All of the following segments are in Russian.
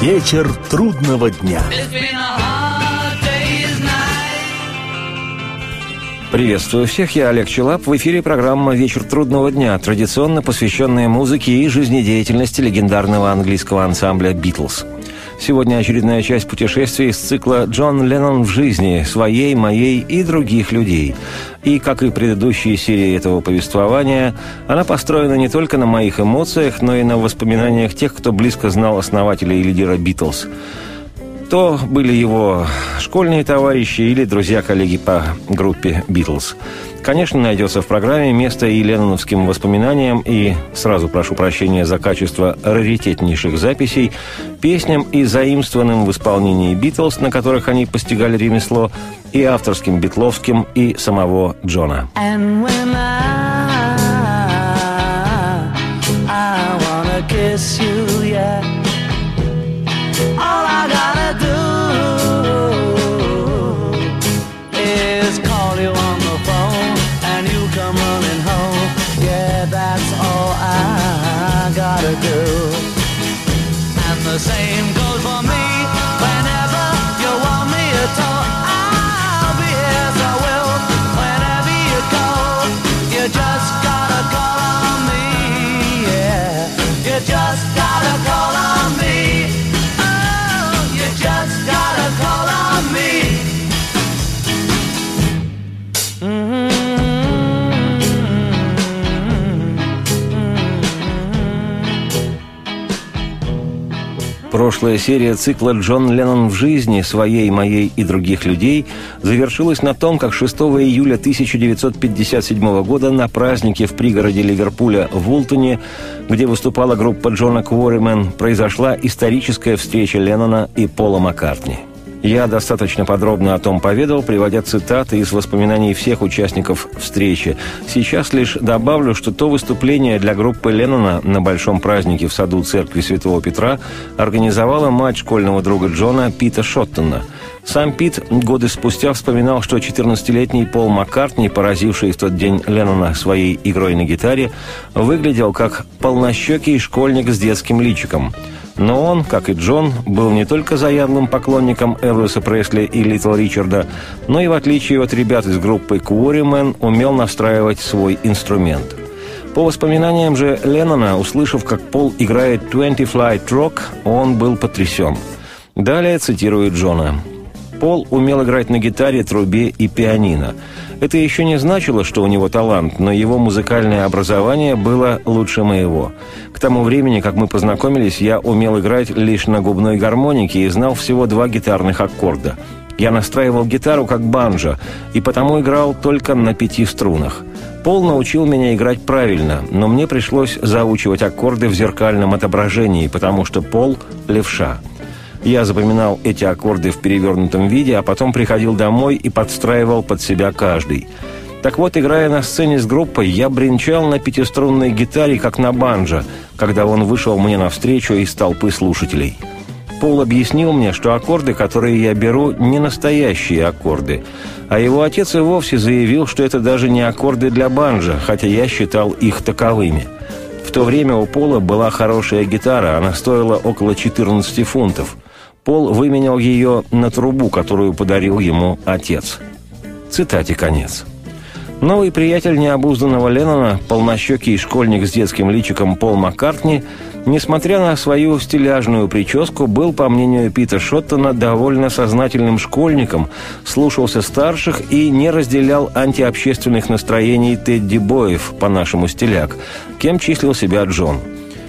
Вечер трудного дня. Приветствую всех, я Олег Челап. В эфире программа «Вечер трудного дня», традиционно посвященная музыке и жизнедеятельности легендарного английского ансамбля «Битлз». Сегодня очередная часть путешествия из цикла «Джон Леннон в жизни» своей, моей и других людей. И, как и предыдущие серии этого повествования, она построена не только на моих эмоциях, но и на воспоминаниях тех, кто близко знал основателя и лидера «Битлз». То были его школьные товарищи или друзья-коллеги по группе «Битлз». Конечно, найдется в программе место и ленноновским воспоминаниям, и, сразу прошу прощения за качество раритетнейших записей, песням и заимствованным в исполнении «Битлз», на которых они постигали ремесло, и авторским битловским, и самого Джона. kiss you, And the same goes for me Прошлая серия цикла «Джон Леннон в жизни» своей, моей и других людей завершилась на том, как 6 июля 1957 года на празднике в пригороде Ливерпуля в Ултоне, где выступала группа Джона Кворимен, произошла историческая встреча Леннона и Пола Маккартни. Я достаточно подробно о том поведал, приводя цитаты из воспоминаний всех участников встречи. Сейчас лишь добавлю, что то выступление для группы Леннона на большом празднике в саду церкви Святого Петра организовала мать школьного друга Джона Пита Шоттона. Сам Пит годы спустя вспоминал, что 14-летний Пол Маккартни, поразивший в тот день Леннона своей игрой на гитаре, выглядел как полнощекий школьник с детским личиком – но он, как и Джон, был не только заядлым поклонником Элвиса Пресли и Литл Ричарда, но и, в отличие от ребят из группы Quarrymen, умел настраивать свой инструмент. По воспоминаниям же Леннона, услышав, как Пол играет «Twenty Flight Rock», он был потрясен. Далее цитирую Джона. Пол умел играть на гитаре, трубе и пианино. Это еще не значило, что у него талант, но его музыкальное образование было лучше моего. К тому времени, как мы познакомились, я умел играть лишь на губной гармонике и знал всего два гитарных аккорда. Я настраивал гитару как банджо, и потому играл только на пяти струнах. Пол научил меня играть правильно, но мне пришлось заучивать аккорды в зеркальном отображении, потому что Пол – левша – я запоминал эти аккорды в перевернутом виде, а потом приходил домой и подстраивал под себя каждый. Так вот, играя на сцене с группой, я бренчал на пятиструнной гитаре, как на банджо, когда он вышел мне навстречу из толпы слушателей. Пол объяснил мне, что аккорды, которые я беру, не настоящие аккорды, а его отец и вовсе заявил, что это даже не аккорды для банджо, хотя я считал их таковыми. В то время у Пола была хорошая гитара, она стоила около 14 фунтов – Пол выменял ее на трубу, которую подарил ему отец. Цитате конец. Новый приятель необузданного Леннона, полнощекий школьник с детским личиком Пол Маккартни, несмотря на свою стиляжную прическу, был, по мнению Пита Шоттона, довольно сознательным школьником, слушался старших и не разделял антиобщественных настроений Тедди Боев, по-нашему стиляк, кем числил себя Джон.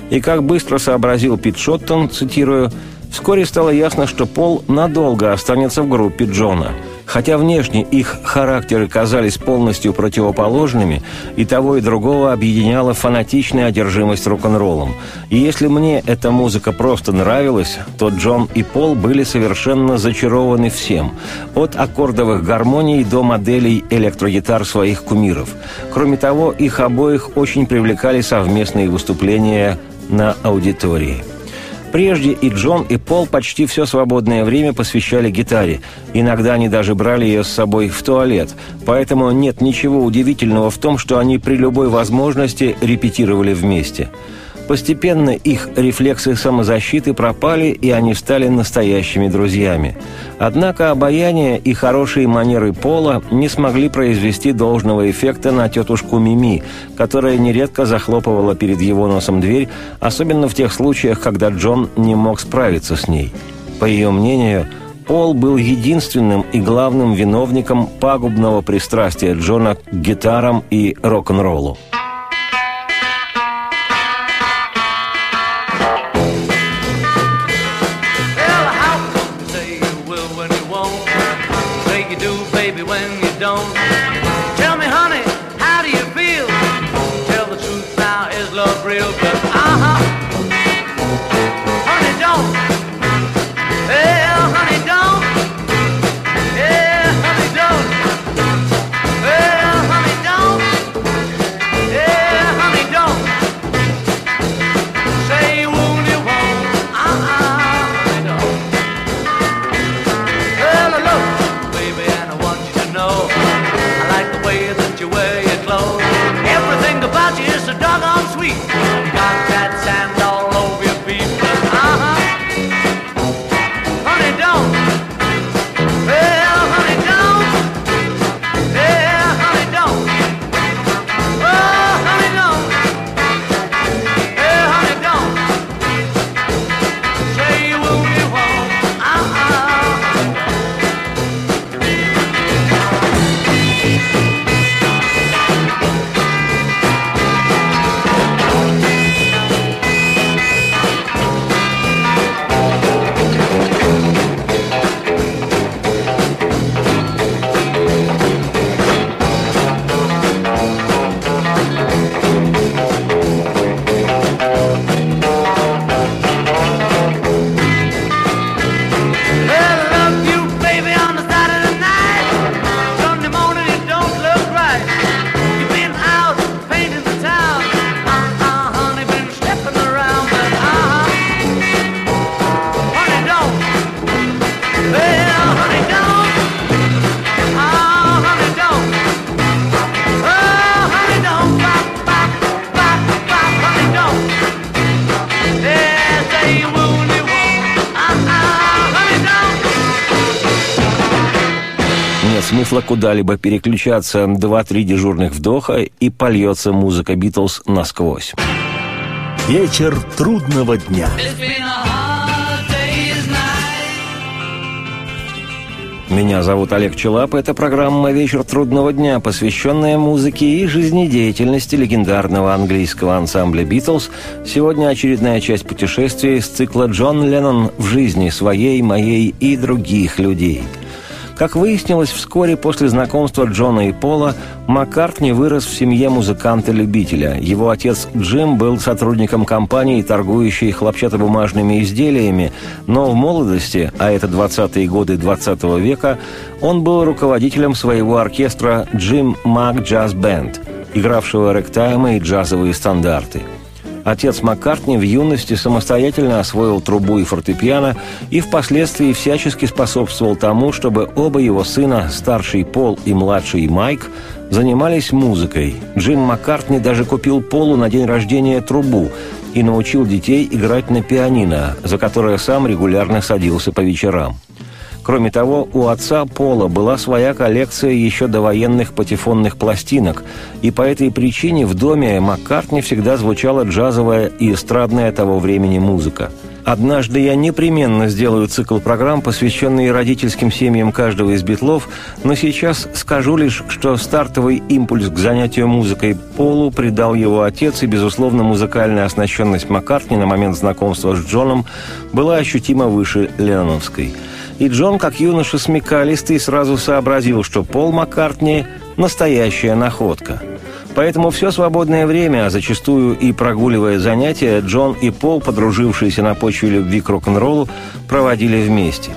И как быстро сообразил Пит Шоттон, цитирую, Вскоре стало ясно, что Пол надолго останется в группе Джона. Хотя внешне их характеры казались полностью противоположными, и того и другого объединяла фанатичная одержимость рок-н-роллом. И если мне эта музыка просто нравилась, то Джон и Пол были совершенно зачарованы всем. От аккордовых гармоний до моделей электрогитар своих кумиров. Кроме того, их обоих очень привлекали совместные выступления на аудитории. Прежде и Джон, и Пол почти все свободное время посвящали гитаре. Иногда они даже брали ее с собой в туалет. Поэтому нет ничего удивительного в том, что они при любой возможности репетировали вместе. Постепенно их рефлексы самозащиты пропали, и они стали настоящими друзьями. Однако обаяние и хорошие манеры Пола не смогли произвести должного эффекта на тетушку Мими, которая нередко захлопывала перед его носом дверь, особенно в тех случаях, когда Джон не мог справиться с ней. По ее мнению, Пол был единственным и главным виновником пагубного пристрастия Джона к гитарам и рок-н-роллу. punch is so doggone sweet. Got that sandwich. Смысла куда-либо переключаться. Два-три дежурных вдоха, и польется музыка «Битлз» насквозь. Вечер трудного дня. Меня зовут Олег Челап. Это программа «Вечер трудного дня», посвященная музыке и жизнедеятельности легендарного английского ансамбля «Битлз». Сегодня очередная часть путешествия из цикла «Джон Леннон в жизни своей, моей и других людей». Как выяснилось, вскоре после знакомства Джона и Пола Маккартни вырос в семье музыканта-любителя. Его отец Джим был сотрудником компании, торгующей хлопчатобумажными изделиями, но в молодости, а это 20-е годы 20 -го века, он был руководителем своего оркестра «Джим Мак Джаз Бенд», игравшего рэктаймы и джазовые стандарты – Отец Маккартни в юности самостоятельно освоил трубу и фортепиано и впоследствии всячески способствовал тому, чтобы оба его сына, старший Пол и младший Майк, занимались музыкой. Джим Маккартни даже купил Полу на день рождения трубу и научил детей играть на пианино, за которое сам регулярно садился по вечерам. Кроме того, у отца Пола была своя коллекция еще довоенных патефонных пластинок, и по этой причине в доме Маккартни всегда звучала джазовая и эстрадная того времени музыка. Однажды я непременно сделаю цикл программ, посвященный родительским семьям каждого из битлов, но сейчас скажу лишь, что стартовый импульс к занятию музыкой Полу придал его отец, и, безусловно, музыкальная оснащенность Маккартни на момент знакомства с Джоном была ощутимо выше Ленноновской – и Джон, как юноша смекалистый, сразу сообразил, что Пол Маккартни – настоящая находка. Поэтому все свободное время, а зачастую и прогуливая занятия, Джон и Пол, подружившиеся на почве любви к рок-н-роллу, проводили вместе.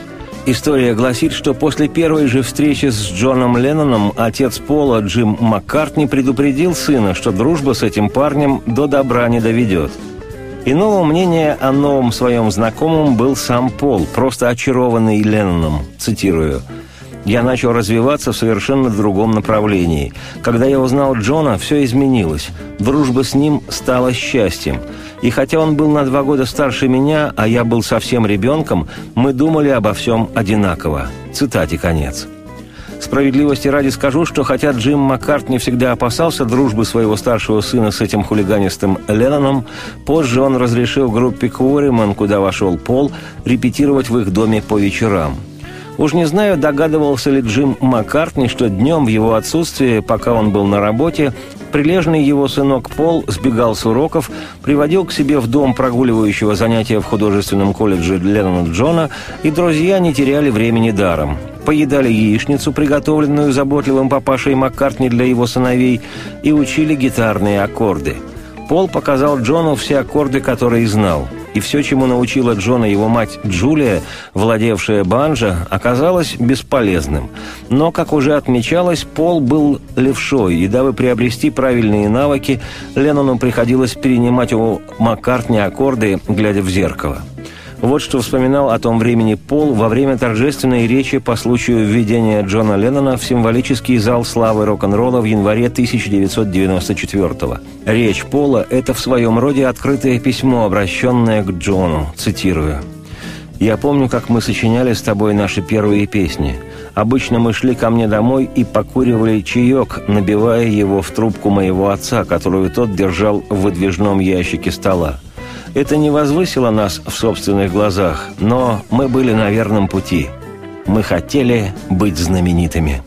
История гласит, что после первой же встречи с Джоном Ленноном отец Пола Джим Маккартни предупредил сына, что дружба с этим парнем до добра не доведет – Иного мнения о новом своем знакомом был сам Пол, просто очарованный Ленноном, цитирую. Я начал развиваться в совершенно другом направлении. Когда я узнал Джона, все изменилось. Дружба с ним стала счастьем. И хотя он был на два года старше меня, а я был совсем ребенком, мы думали обо всем одинаково. Цитате конец. Справедливости ради скажу, что хотя Джим Маккарт не всегда опасался дружбы своего старшего сына с этим хулиганистым Ленноном, позже он разрешил группе Куориман, куда вошел Пол, репетировать в их доме по вечерам. Уж не знаю, догадывался ли Джим Маккартни, что днем в его отсутствие, пока он был на работе, прилежный его сынок Пол сбегал с уроков, приводил к себе в дом прогуливающего занятия в художественном колледже Леннона Джона, и друзья не теряли времени даром поедали яичницу, приготовленную заботливым папашей Маккартни для его сыновей, и учили гитарные аккорды. Пол показал Джону все аккорды, которые знал. И все, чему научила Джона его мать Джулия, владевшая банджо, оказалось бесполезным. Но, как уже отмечалось, Пол был левшой, и дабы приобрести правильные навыки, Леннону приходилось перенимать у Маккартни аккорды, глядя в зеркало – вот что вспоминал о том времени Пол во время торжественной речи по случаю введения Джона Леннона в символический зал славы рок-н-ролла в январе 1994 -го. Речь Пола – это в своем роде открытое письмо, обращенное к Джону, цитирую. «Я помню, как мы сочиняли с тобой наши первые песни. Обычно мы шли ко мне домой и покуривали чаек, набивая его в трубку моего отца, которую тот держал в выдвижном ящике стола. Это не возвысило нас в собственных глазах, но мы были на верном пути. Мы хотели быть знаменитыми.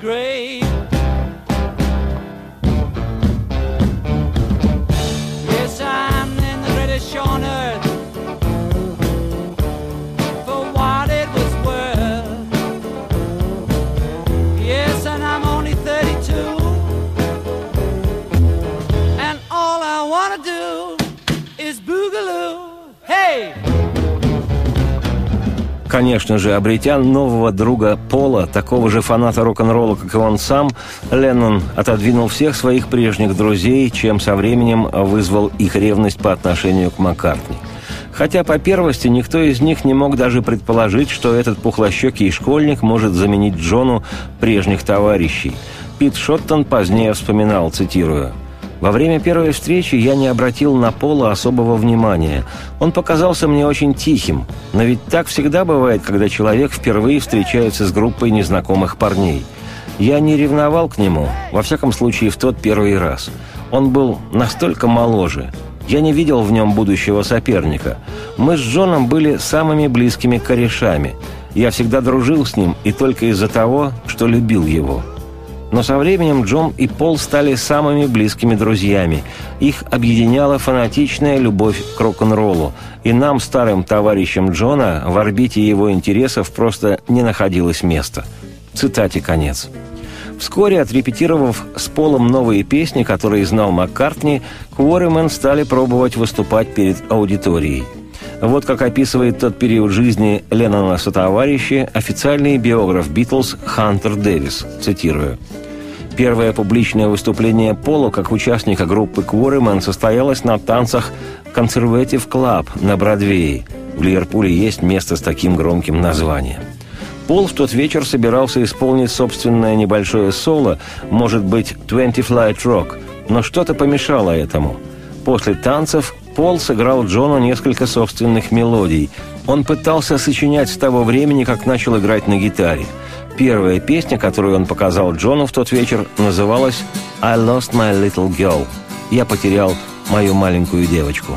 great. Же, обретя нового друга Пола, такого же фаната рок-н-ролла, как и он сам, Леннон отодвинул всех своих прежних друзей, чем со временем вызвал их ревность по отношению к Маккартни. Хотя по первости никто из них не мог даже предположить, что этот пухлощекий школьник может заменить Джону прежних товарищей. Пит Шоттон позднее вспоминал, цитирую, во время первой встречи я не обратил на Пола особого внимания. Он показался мне очень тихим. Но ведь так всегда бывает, когда человек впервые встречается с группой незнакомых парней. Я не ревновал к нему, во всяком случае, в тот первый раз. Он был настолько моложе. Я не видел в нем будущего соперника. Мы с Джоном были самыми близкими корешами. Я всегда дружил с ним и только из-за того, что любил его. Но со временем Джон и Пол стали самыми близкими друзьями. Их объединяла фанатичная любовь к рок-н-роллу. И нам, старым товарищам Джона, в орбите его интересов просто не находилось места. Цитате конец. Вскоре, отрепетировав с Полом новые песни, которые знал Маккартни, Куоримен стали пробовать выступать перед аудиторией. Вот как описывает тот период жизни Леннона сотоварища официальный биограф «Битлз» Хантер Дэвис, цитирую. Первое публичное выступление Поло как участника группы Quarrymen состоялось на танцах Conservative Club на Бродвее. В Ливерпуле есть место с таким громким названием. Пол в тот вечер собирался исполнить собственное небольшое соло, может быть, «Twenty Flight Rock», но что-то помешало этому. После танцев Пол сыграл Джону несколько собственных мелодий. Он пытался сочинять с того времени, как начал играть на гитаре – Первая песня, которую он показал Джону в тот вечер, называлась «I lost my little girl». «Я потерял мою маленькую девочку».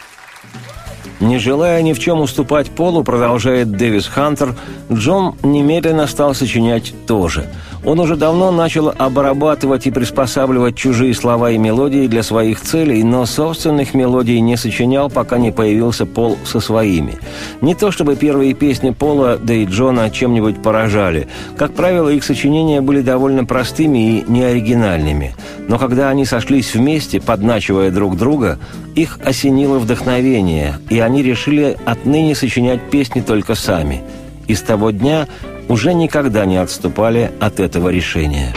Не желая ни в чем уступать Полу, продолжает Дэвис Хантер, Джон немедленно стал сочинять тоже. Он уже давно начал обрабатывать и приспосабливать чужие слова и мелодии для своих целей, но собственных мелодий не сочинял, пока не появился Пол со своими. Не то чтобы первые песни Пола, да и Джона чем-нибудь поражали. Как правило, их сочинения были довольно простыми и неоригинальными. Но когда они сошлись вместе, подначивая друг друга, их осенило вдохновение, и они решили отныне сочинять песни только сами. И с того дня уже никогда не отступали от этого решения.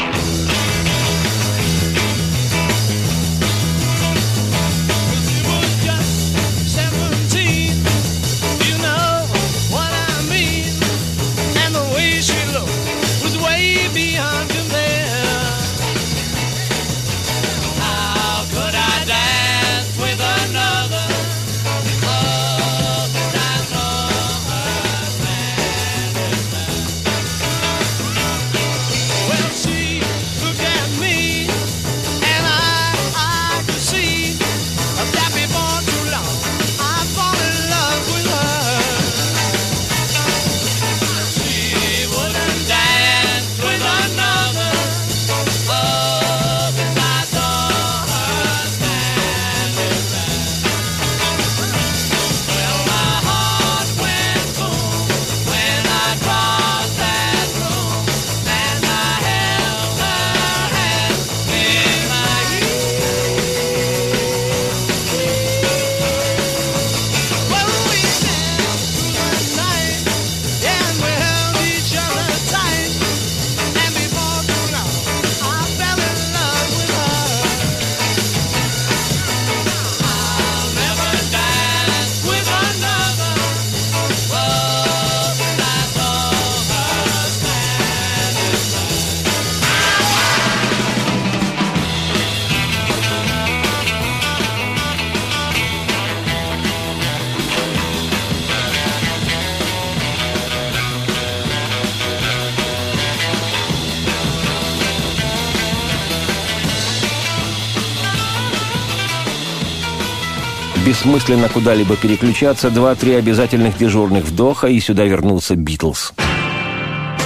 Бессмысленно куда-либо переключаться, два-три обязательных дежурных вдоха, и сюда вернулся Битлз.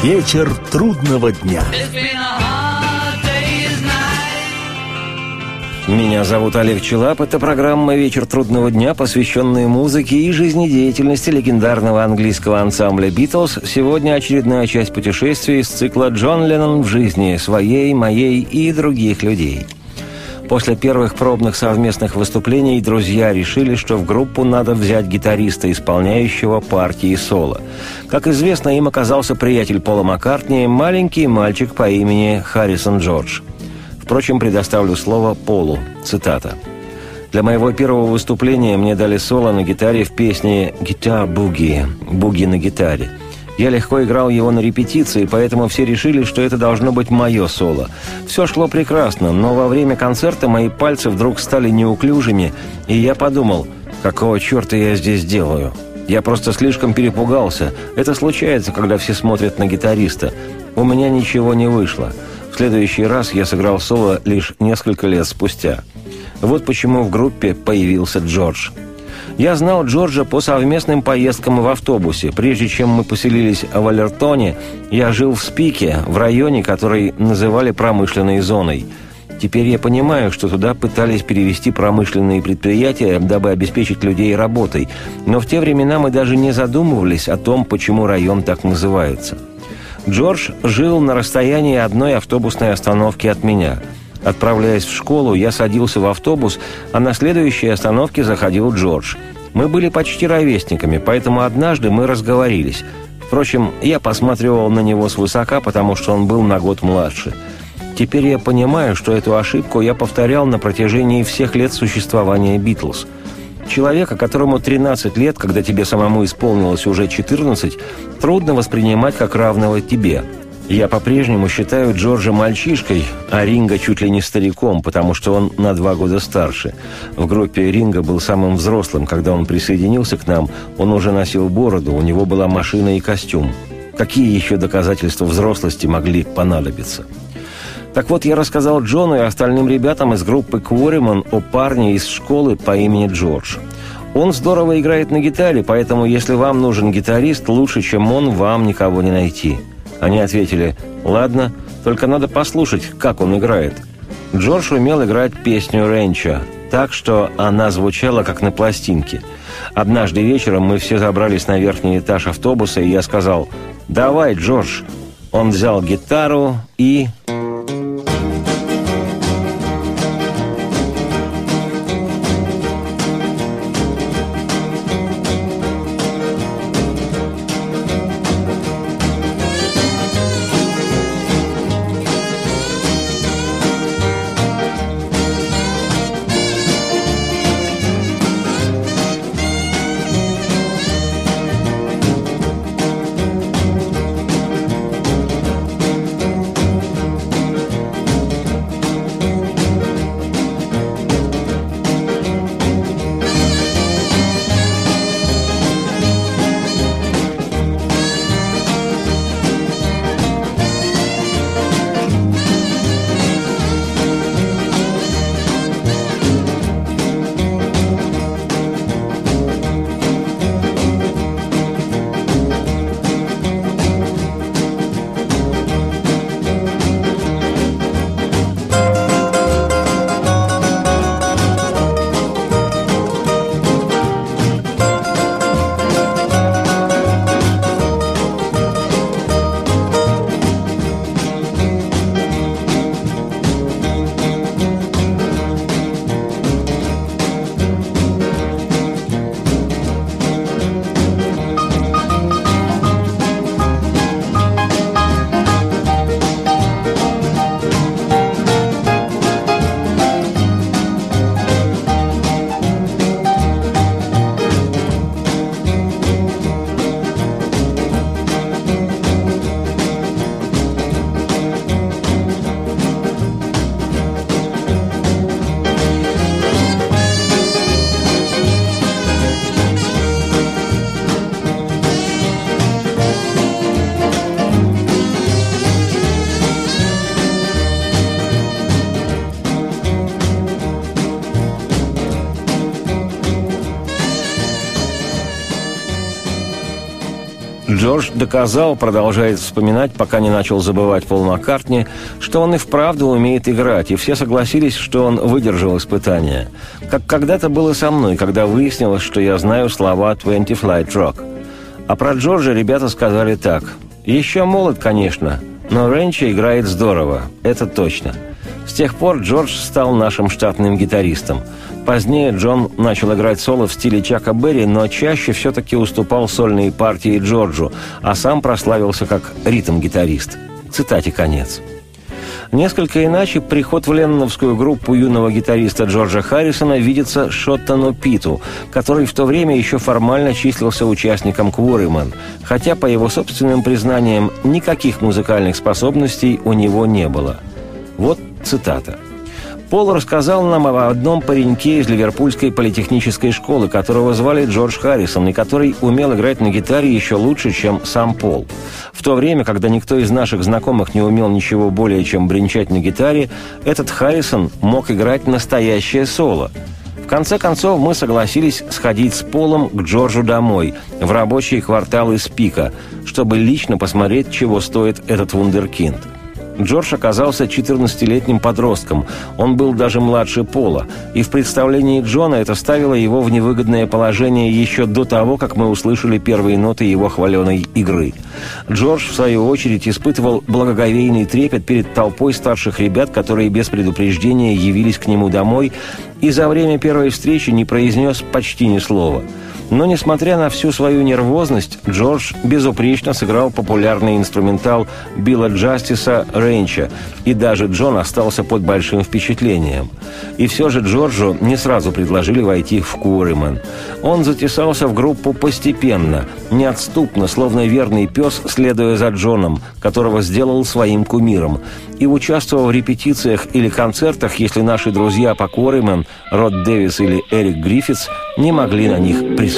Вечер трудного дня. Меня зовут Олег Челап. Это программа «Вечер трудного дня», посвященная музыке и жизнедеятельности легендарного английского ансамбля «Битлз». Сегодня очередная часть путешествия из цикла «Джон Леннон в жизни» своей, моей и других людей – После первых пробных совместных выступлений друзья решили, что в группу надо взять гитариста, исполняющего партии соло. Как известно, им оказался приятель Пола Маккартни, маленький мальчик по имени Харрисон Джордж. Впрочем, предоставлю слово Полу. Цитата. Для моего первого выступления мне дали соло на гитаре в песне «Гитар Буги» – «Буги на гитаре». Я легко играл его на репетиции, поэтому все решили, что это должно быть мое соло. Все шло прекрасно, но во время концерта мои пальцы вдруг стали неуклюжими, и я подумал, какого черта я здесь делаю? Я просто слишком перепугался. Это случается, когда все смотрят на гитариста. У меня ничего не вышло следующий раз я сыграл соло лишь несколько лет спустя. Вот почему в группе появился Джордж. Я знал Джорджа по совместным поездкам в автобусе. Прежде чем мы поселились в Алертоне, я жил в Спике, в районе, который называли промышленной зоной – Теперь я понимаю, что туда пытались перевести промышленные предприятия, дабы обеспечить людей работой. Но в те времена мы даже не задумывались о том, почему район так называется. Джордж жил на расстоянии одной автобусной остановки от меня. Отправляясь в школу, я садился в автобус, а на следующей остановке заходил Джордж. Мы были почти ровесниками, поэтому однажды мы разговорились. Впрочем, я посматривал на него свысока, потому что он был на год младше – Теперь я понимаю, что эту ошибку я повторял на протяжении всех лет существования «Битлз». Человека, которому 13 лет, когда тебе самому исполнилось уже 14, трудно воспринимать как равного тебе. Я по-прежнему считаю Джорджа мальчишкой, а Ринга чуть ли не стариком, потому что он на два года старше. В группе Ринга был самым взрослым. Когда он присоединился к нам, он уже носил бороду, у него была машина и костюм. Какие еще доказательства взрослости могли понадобиться?» Так вот, я рассказал Джону и остальным ребятам из группы Квориман о парне из школы по имени Джордж. Он здорово играет на гитаре, поэтому если вам нужен гитарист, лучше, чем он, вам никого не найти. Они ответили, ладно, только надо послушать, как он играет. Джордж умел играть песню Ренча, так что она звучала как на пластинке. Однажды вечером мы все забрались на верхний этаж автобуса, и я сказал «Давай, Джордж». Он взял гитару и... Джордж доказал, продолжает вспоминать, пока не начал забывать Пол Маккартни, что он и вправду умеет играть, и все согласились, что он выдержал испытание. Как когда-то было со мной, когда выяснилось, что я знаю слова «Twenty Flight Rock». А про Джорджа ребята сказали так. «Еще молод, конечно, но Ренчи играет здорово, это точно». С тех пор Джордж стал нашим штатным гитаристом – Позднее Джон начал играть соло в стиле Чака Берри, но чаще все-таки уступал сольные партии Джорджу, а сам прославился как ритм-гитарист. Цитате конец. Несколько иначе приход в ленноновскую группу юного гитариста Джорджа Харрисона видится Шоттону Питу, который в то время еще формально числился участником Квориман, хотя, по его собственным признаниям, никаких музыкальных способностей у него не было. Вот цитата – Пол рассказал нам об одном пареньке из Ливерпульской политехнической школы, которого звали Джордж Харрисон, и который умел играть на гитаре еще лучше, чем сам Пол. В то время, когда никто из наших знакомых не умел ничего более, чем бренчать на гитаре, этот Харрисон мог играть настоящее соло. В конце концов, мы согласились сходить с Полом к Джорджу домой, в рабочие кварталы Спика, чтобы лично посмотреть, чего стоит этот вундеркинд – Джордж оказался 14-летним подростком. Он был даже младше Пола. И в представлении Джона это ставило его в невыгодное положение еще до того, как мы услышали первые ноты его хваленой игры. Джордж, в свою очередь, испытывал благоговейный трепет перед толпой старших ребят, которые без предупреждения явились к нему домой, и за время первой встречи не произнес почти ни слова – но, несмотря на всю свою нервозность, Джордж безупречно сыграл популярный инструментал Билла Джастиса «Рейнча», и даже Джон остался под большим впечатлением. И все же Джорджу не сразу предложили войти в Куримен. Он затесался в группу постепенно, неотступно, словно верный пес, следуя за Джоном, которого сделал своим кумиром, и участвовал в репетициях или концертах, если наши друзья по Куримен, Род Дэвис или Эрик Гриффитс, не могли на них присутствовать.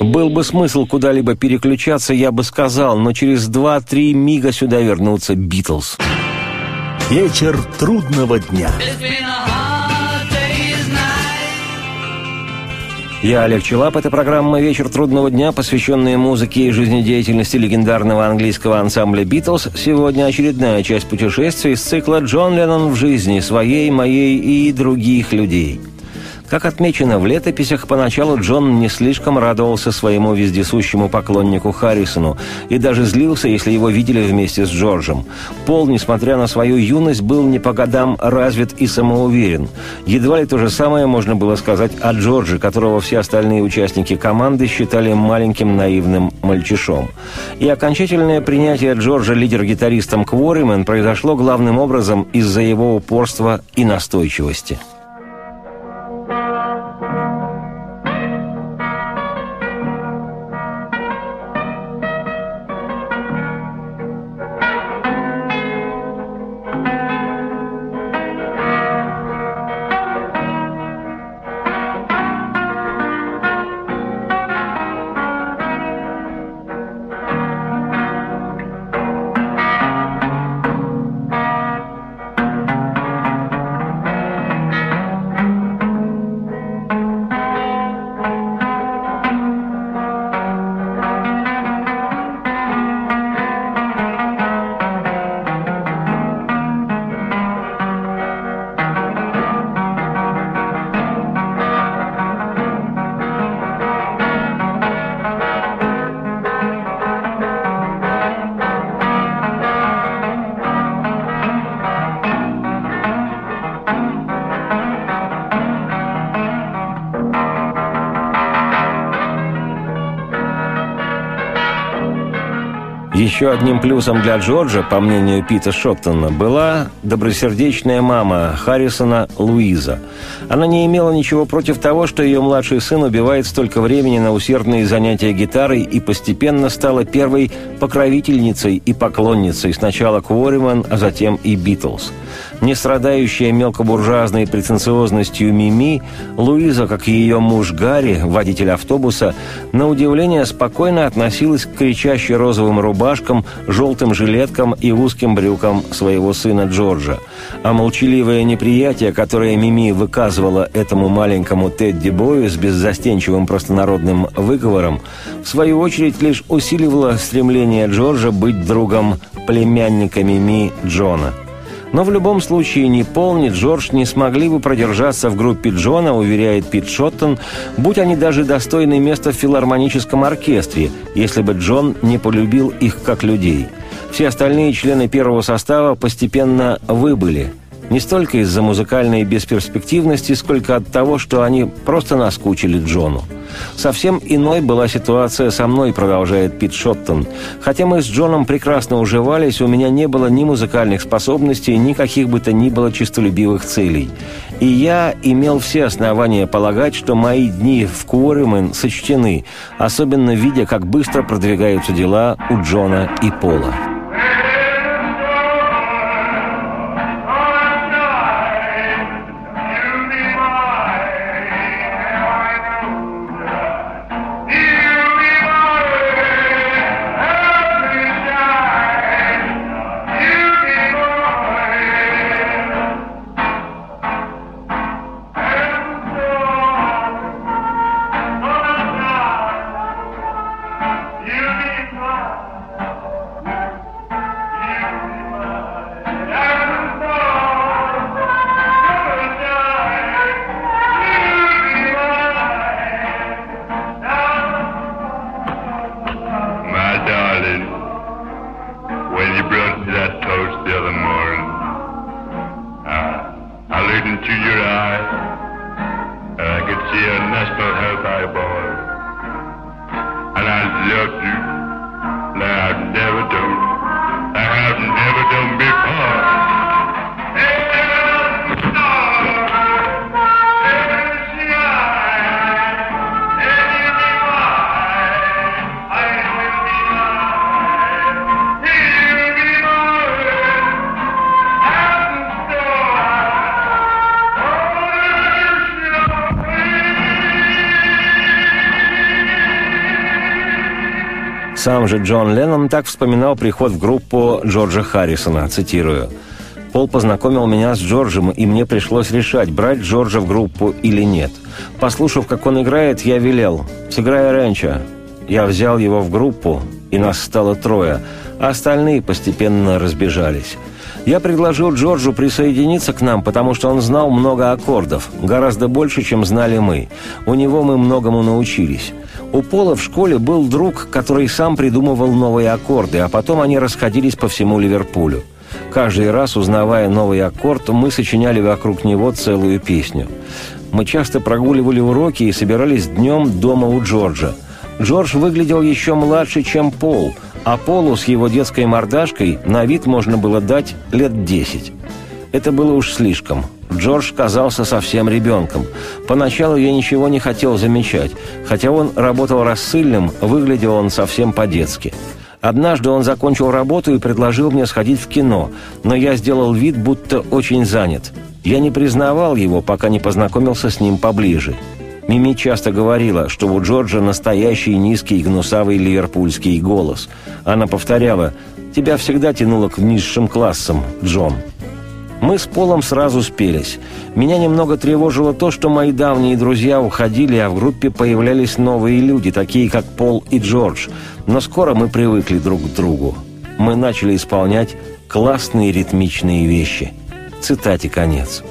Был бы смысл куда-либо переключаться, я бы сказал, но через два-три мига сюда вернутся Битлз. Вечер трудного дня. Я Олег Челап. Это программа «Вечер трудного дня», посвященная музыке и жизнедеятельности легендарного английского ансамбля «Битлз». Сегодня очередная часть путешествия из цикла «Джон Леннон в жизни своей, моей и других людей». Как отмечено в летописях, поначалу Джон не слишком радовался своему вездесущему поклоннику Харрисону и даже злился, если его видели вместе с Джорджем. Пол, несмотря на свою юность, был не по годам развит и самоуверен. Едва ли то же самое можно было сказать о Джордже, которого все остальные участники команды считали маленьким наивным мальчишом. И окончательное принятие Джорджа лидер-гитаристом Кворимен произошло главным образом из-за его упорства и настойчивости. Еще одним плюсом для Джорджа, по мнению Пита Шоттона, была добросердечная мама Харрисона Луиза. Она не имела ничего против того, что ее младший сын убивает столько времени на усердные занятия гитарой и постепенно стала первой покровительницей и поклонницей сначала Квориман, а затем и Битлз. Не страдающая мелкобуржуазной претенциозностью Мими, Луиза, как и ее муж Гарри, водитель автобуса, на удивление спокойно относилась к кричащей розовым рубашкам, желтым жилеткам и узким брюкам своего сына Джорджа. А молчаливое неприятие, которое Мими выказывала этому маленькому Тедди Бою с беззастенчивым простонародным выговором, в свою очередь лишь усиливало стремление Джорджа быть другом племянника Мими Джона – но в любом случае ни Пол, ни Джордж не смогли бы продержаться в группе Джона, уверяет Пит Шоттон, будь они даже достойны места в филармоническом оркестре, если бы Джон не полюбил их как людей. Все остальные члены первого состава постепенно выбыли – не столько из-за музыкальной бесперспективности, сколько от того, что они просто наскучили Джону. Совсем иной была ситуация со мной, продолжает Пит Шоттон. Хотя мы с Джоном прекрасно уживались, у меня не было ни музыкальных способностей, ни каких бы то ни было чистолюбивых целей. И я имел все основания полагать, что мои дни в Куоримен сочтены, особенно видя, как быстро продвигаются дела у Джона и Пола. Сам же Джон Леннон так вспоминал приход в группу Джорджа Харрисона, цитирую. «Пол познакомил меня с Джорджем, и мне пришлось решать, брать Джорджа в группу или нет. Послушав, как он играет, я велел, сыграй Ренча». Я взял его в группу, и нас стало трое, а остальные постепенно разбежались. Я предложил Джорджу присоединиться к нам, потому что он знал много аккордов, гораздо больше, чем знали мы. У него мы многому научились. У Пола в школе был друг, который сам придумывал новые аккорды, а потом они расходились по всему Ливерпулю. Каждый раз, узнавая новый аккорд, мы сочиняли вокруг него целую песню. Мы часто прогуливали уроки и собирались днем дома у Джорджа. Джордж выглядел еще младше, чем Пол, а Полу с его детской мордашкой на вид можно было дать лет десять. Это было уж слишком – Джордж казался совсем ребенком. Поначалу я ничего не хотел замечать. Хотя он работал рассыльным, выглядел он совсем по-детски. Однажды он закончил работу и предложил мне сходить в кино, но я сделал вид, будто очень занят. Я не признавал его, пока не познакомился с ним поближе. Мими часто говорила, что у Джорджа настоящий низкий гнусавый ливерпульский голос. Она повторяла «Тебя всегда тянуло к низшим классам, Джон». Мы с Полом сразу спелись. Меня немного тревожило то, что мои давние друзья уходили, а в группе появлялись новые люди, такие как Пол и Джордж. Но скоро мы привыкли друг к другу. Мы начали исполнять классные ритмичные вещи. Цитате конец.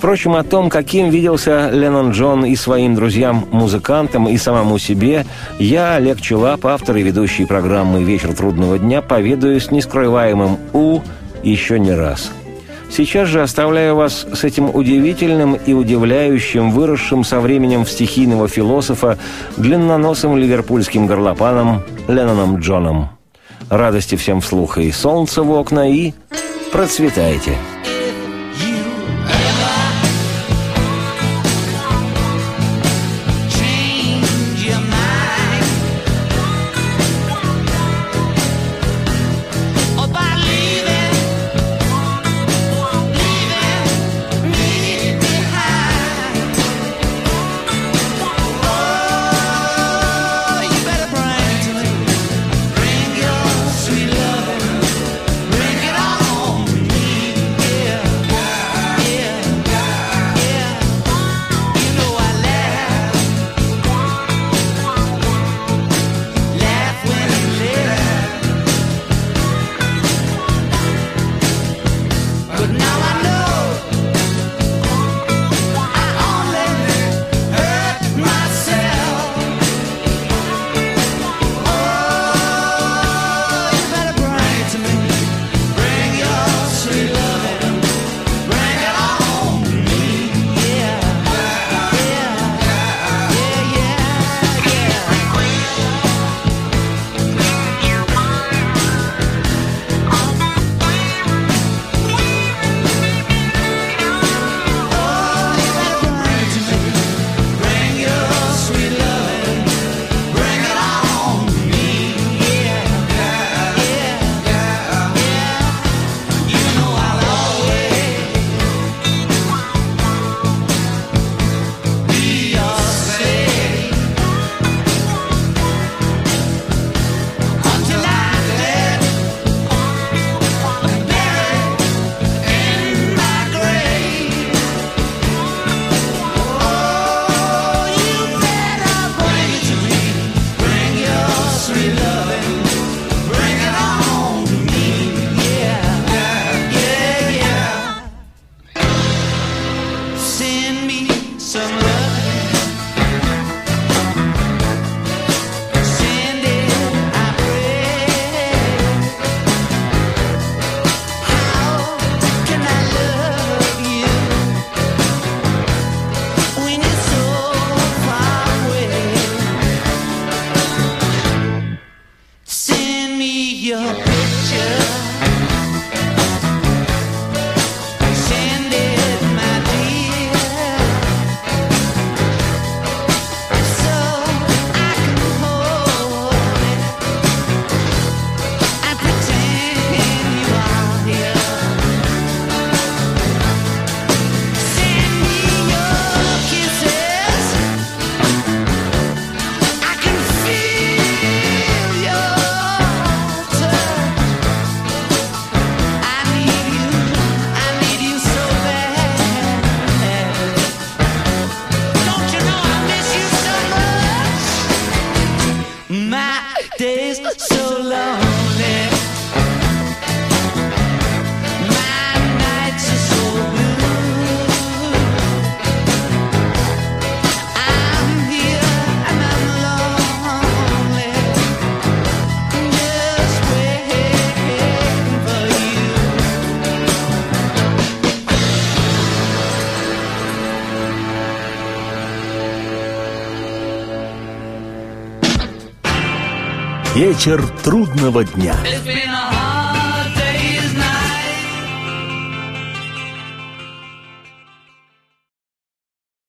Впрочем, о том, каким виделся Леннон Джон и своим друзьям-музыкантам, и самому себе, я, Олег Челап, автор и ведущий программы «Вечер трудного дня», поведаю с нескрываемым «У» еще не раз – Сейчас же оставляю вас с этим удивительным и удивляющим, выросшим со временем в стихийного философа, длинноносым ливерпульским горлопаном Ленноном Джоном. Радости всем вслух и солнца в окна, и процветайте! Change Вечер трудного дня.